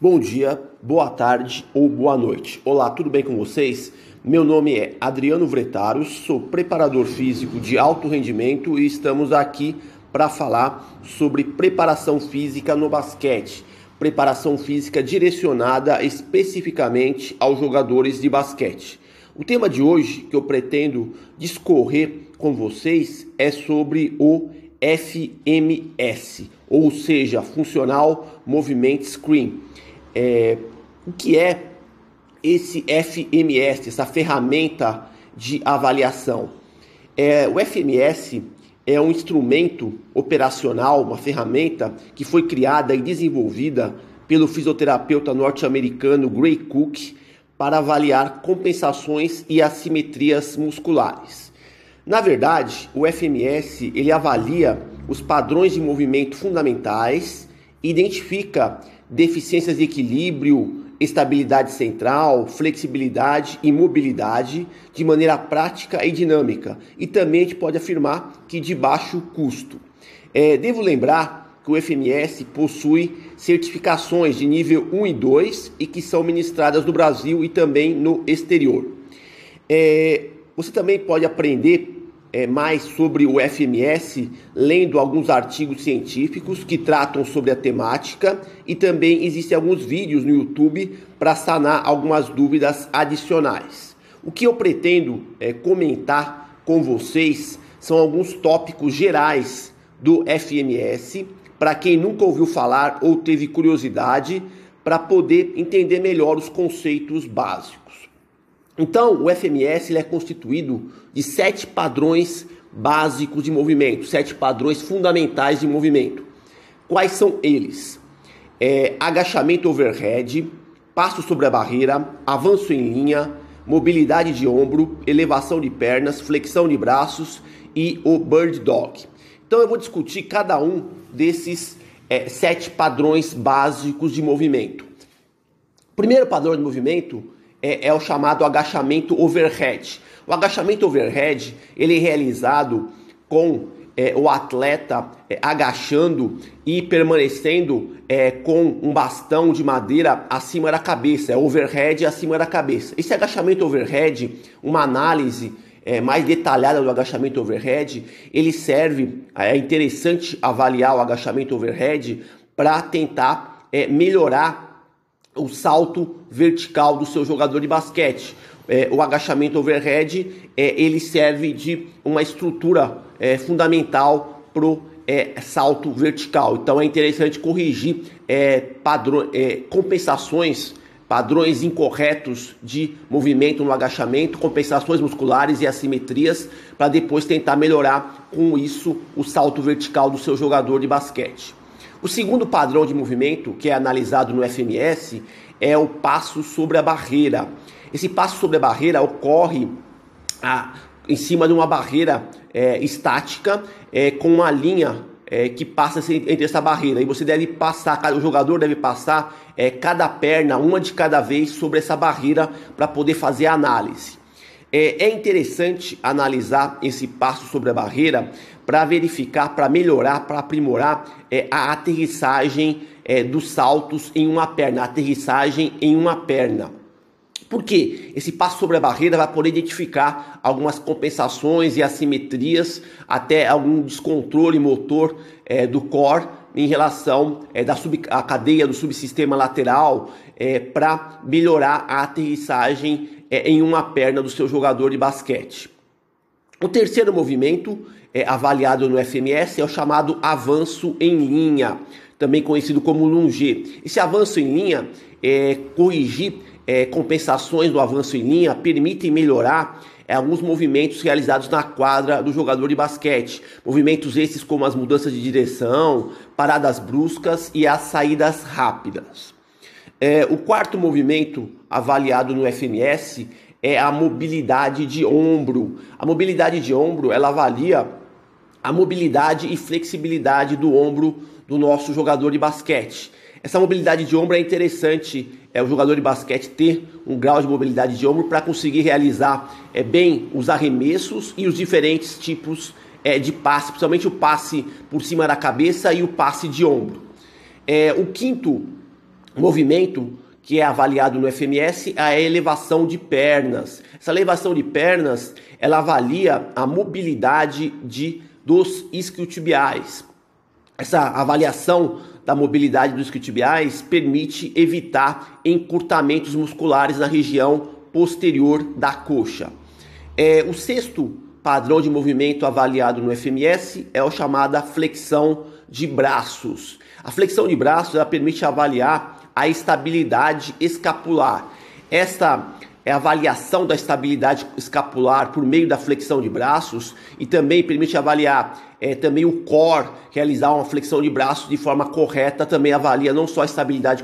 Bom dia, boa tarde ou boa noite. Olá, tudo bem com vocês? Meu nome é Adriano Vretaros, sou preparador físico de alto rendimento e estamos aqui para falar sobre preparação física no basquete. Preparação física direcionada especificamente aos jogadores de basquete. O tema de hoje que eu pretendo discorrer com vocês é sobre o FMS, ou seja, Funcional Movement Screen é, o que é esse FMS, essa ferramenta de avaliação. É, o FMS é um instrumento operacional, uma ferramenta que foi criada e desenvolvida pelo fisioterapeuta norte-americano Gray Cook para avaliar compensações e assimetrias musculares. Na verdade, o FMS ele avalia os padrões de movimento fundamentais, identifica deficiências de equilíbrio, estabilidade central, flexibilidade e mobilidade de maneira prática e dinâmica. E também a gente pode afirmar que de baixo custo. É, devo lembrar que o FMS possui certificações de nível 1 e 2 e que são ministradas no Brasil e também no exterior. É, você também pode aprender é, mais sobre o FMS lendo alguns artigos científicos que tratam sobre a temática e também existem alguns vídeos no YouTube para sanar algumas dúvidas adicionais. O que eu pretendo é, comentar com vocês são alguns tópicos gerais do FMS para quem nunca ouviu falar ou teve curiosidade para poder entender melhor os conceitos básicos. Então, o FMS ele é constituído de sete padrões básicos de movimento, sete padrões fundamentais de movimento. Quais são eles? É, agachamento overhead, passo sobre a barreira, avanço em linha, mobilidade de ombro, elevação de pernas, flexão de braços e o bird dog. Então eu vou discutir cada um desses é, sete padrões básicos de movimento. Primeiro padrão de movimento é, é o chamado agachamento overhead. O agachamento overhead ele é realizado com é, o atleta é, agachando e permanecendo é, com um bastão de madeira acima da cabeça, é overhead acima da cabeça. Esse agachamento overhead, uma análise é, mais detalhada do agachamento overhead, ele serve, é interessante avaliar o agachamento overhead para tentar é, melhorar o salto vertical do seu jogador de basquete. É, o agachamento overhead é, ele serve de uma estrutura é, fundamental para o é, salto vertical. Então é interessante corrigir é, padrões, é, compensações, padrões incorretos de movimento no agachamento, compensações musculares e assimetrias, para depois tentar melhorar com isso o salto vertical do seu jogador de basquete. O segundo padrão de movimento que é analisado no FMS é o passo sobre a barreira. Esse passo sobre a barreira ocorre a, em cima de uma barreira é, estática é, com uma linha é, que passa entre essa barreira. E você deve passar, o jogador deve passar é, cada perna, uma de cada vez, sobre essa barreira para poder fazer a análise. É, é interessante analisar esse passo sobre a barreira para verificar, para melhorar, para aprimorar é, a aterrissagem é, dos saltos em uma perna, a aterrissagem em uma perna. Por quê? Esse passo sobre a barreira vai poder identificar algumas compensações e assimetrias, até algum descontrole motor é, do core em relação é, da sub, a cadeia do subsistema lateral é, para melhorar a aterrissagem é, em uma perna do seu jogador de basquete. O terceiro movimento é, avaliado no FMS é o chamado avanço em linha, também conhecido como lunge. Esse avanço em linha é corrigir é, compensações do avanço em linha, permite melhorar é, alguns movimentos realizados na quadra do jogador de basquete. Movimentos esses como as mudanças de direção, paradas bruscas e as saídas rápidas. É, o quarto movimento avaliado no FMS é a mobilidade de ombro. A mobilidade de ombro ela avalia a mobilidade e flexibilidade do ombro do nosso jogador de basquete. Essa mobilidade de ombro é interessante, é o jogador de basquete ter um grau de mobilidade de ombro para conseguir realizar é, bem os arremessos e os diferentes tipos é, de passe, principalmente o passe por cima da cabeça e o passe de ombro. É, o quinto movimento que é avaliado no FMS é a elevação de pernas. Essa elevação de pernas, ela avalia a mobilidade de dos isquiotibiais. Essa avaliação da mobilidade dos isquiotibiais permite evitar encurtamentos musculares na região posterior da coxa. É, o sexto padrão de movimento avaliado no FMS é o chamada flexão de braços. A flexão de braços ela permite avaliar a estabilidade escapular. Esta é avaliação da estabilidade escapular por meio da flexão de braços e também permite avaliar é, também o core, realizar uma flexão de braços de forma correta, também avalia não só a estabilidade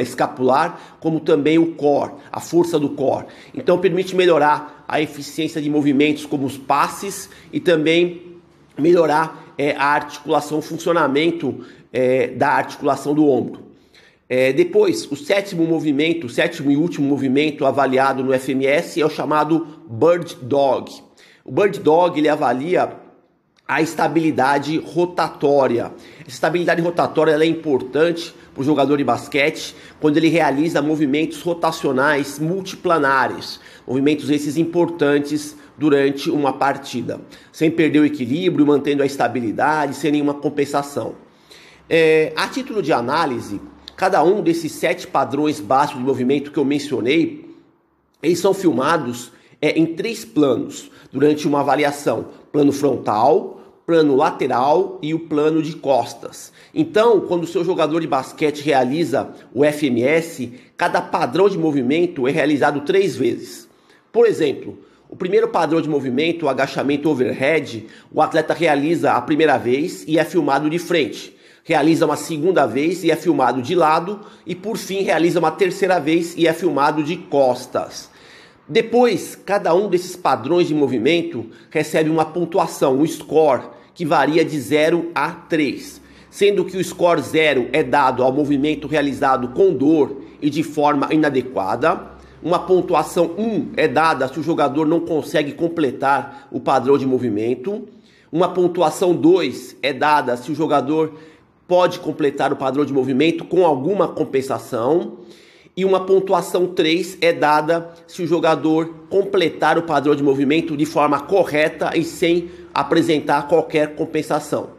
escapular, como também o core, a força do core. Então permite melhorar a eficiência de movimentos como os passes e também melhorar é, a articulação, o funcionamento é, da articulação do ombro. É, depois, o sétimo movimento, o sétimo e último movimento avaliado no FMS é o chamado Bird Dog. O Bird Dog ele avalia a estabilidade rotatória. Essa estabilidade rotatória é importante para o jogador de basquete quando ele realiza movimentos rotacionais multiplanares, movimentos esses importantes durante uma partida, sem perder o equilíbrio, mantendo a estabilidade, sem nenhuma compensação. É, a título de análise, Cada um desses sete padrões básicos de movimento que eu mencionei, eles são filmados é, em três planos durante uma avaliação: plano frontal, plano lateral e o plano de costas. Então, quando o seu jogador de basquete realiza o FMS, cada padrão de movimento é realizado três vezes. Por exemplo, o primeiro padrão de movimento, o agachamento overhead, o atleta realiza a primeira vez e é filmado de frente realiza uma segunda vez e é filmado de lado, e por fim realiza uma terceira vez e é filmado de costas. Depois, cada um desses padrões de movimento recebe uma pontuação, um score, que varia de 0 a 3, sendo que o score 0 é dado ao movimento realizado com dor e de forma inadequada. Uma pontuação 1 é dada se o jogador não consegue completar o padrão de movimento. Uma pontuação 2 é dada se o jogador pode completar o padrão de movimento com alguma compensação. E uma pontuação 3 é dada se o jogador completar o padrão de movimento de forma correta e sem apresentar qualquer compensação.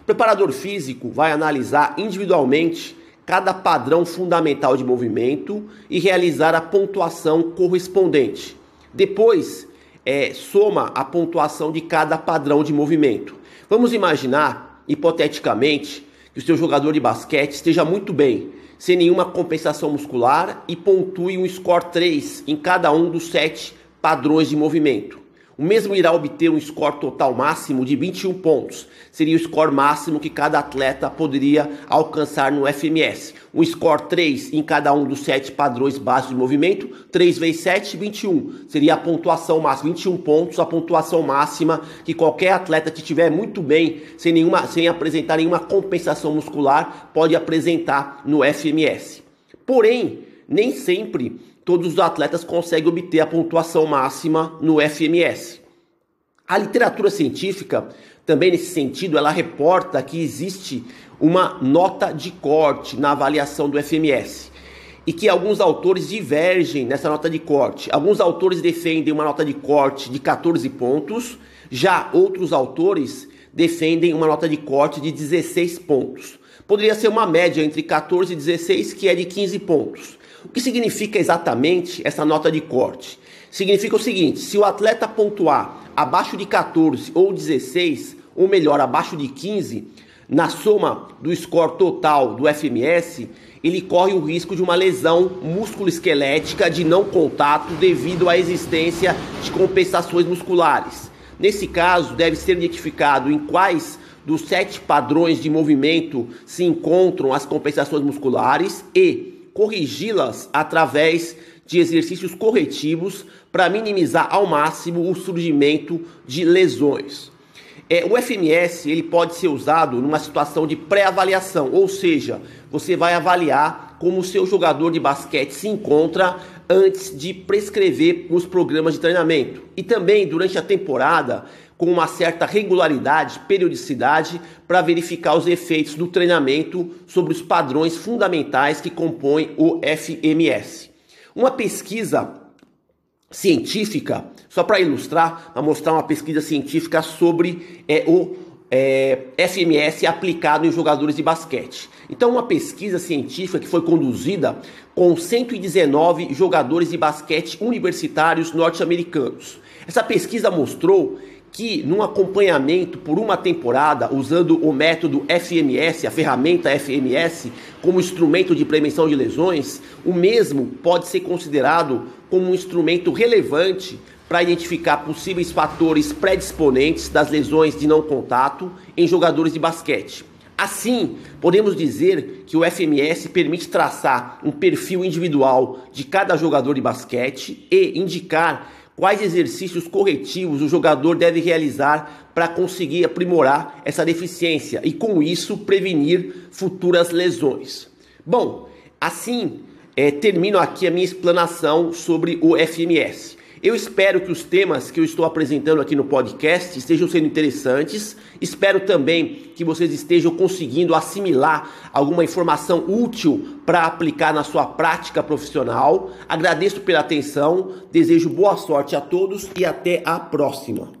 O preparador físico vai analisar individualmente cada padrão fundamental de movimento e realizar a pontuação correspondente. Depois, é, soma a pontuação de cada padrão de movimento. Vamos imaginar, hipoteticamente, que o seu jogador de basquete esteja muito bem, sem nenhuma compensação muscular e pontue um score 3 em cada um dos sete padrões de movimento. O mesmo irá obter um score total máximo de 21 pontos. Seria o score máximo que cada atleta poderia alcançar no FMS. Um score 3 em cada um dos sete padrões básicos de movimento. 3 vezes 7, 21. Seria a pontuação máxima. 21 pontos, a pontuação máxima que qualquer atleta que estiver muito bem, sem, nenhuma, sem apresentar nenhuma compensação muscular, pode apresentar no FMS. Porém, nem sempre todos os atletas conseguem obter a pontuação máxima no FMS. A literatura científica, também nesse sentido, ela reporta que existe uma nota de corte na avaliação do FMS e que alguns autores divergem nessa nota de corte. Alguns autores defendem uma nota de corte de 14 pontos, já outros autores defendem uma nota de corte de 16 pontos. Poderia ser uma média entre 14 e 16, que é de 15 pontos. O que significa exatamente essa nota de corte? Significa o seguinte: se o atleta pontuar abaixo de 14 ou 16, ou melhor, abaixo de 15, na soma do score total do FMS, ele corre o risco de uma lesão músculo-esquelética de não contato devido à existência de compensações musculares. Nesse caso, deve ser identificado em quais dos sete padrões de movimento se encontram as compensações musculares e corrigi-las através de exercícios corretivos para minimizar ao máximo o surgimento de lesões. É, o FMS ele pode ser usado numa situação de pré-avaliação, ou seja, você vai avaliar como o seu jogador de basquete se encontra antes de prescrever os programas de treinamento. E também durante a temporada, com uma certa regularidade, periodicidade, para verificar os efeitos do treinamento sobre os padrões fundamentais que compõem o FMS. Uma pesquisa científica, só para ilustrar, para mostrar uma pesquisa científica sobre é, o é, FMS aplicado em jogadores de basquete. Então, uma pesquisa científica que foi conduzida com 119 jogadores de basquete universitários norte-americanos. Essa pesquisa mostrou que num acompanhamento por uma temporada, usando o método FMS, a ferramenta FMS, como instrumento de prevenção de lesões, o mesmo pode ser considerado como um instrumento relevante para identificar possíveis fatores predisponentes das lesões de não contato em jogadores de basquete. Assim, podemos dizer que o FMS permite traçar um perfil individual de cada jogador de basquete e indicar quais exercícios corretivos o jogador deve realizar para conseguir aprimorar essa deficiência e, com isso, prevenir futuras lesões. Bom, assim é, termino aqui a minha explanação sobre o FMS. Eu espero que os temas que eu estou apresentando aqui no podcast estejam sendo interessantes. Espero também que vocês estejam conseguindo assimilar alguma informação útil para aplicar na sua prática profissional. Agradeço pela atenção, desejo boa sorte a todos e até a próxima.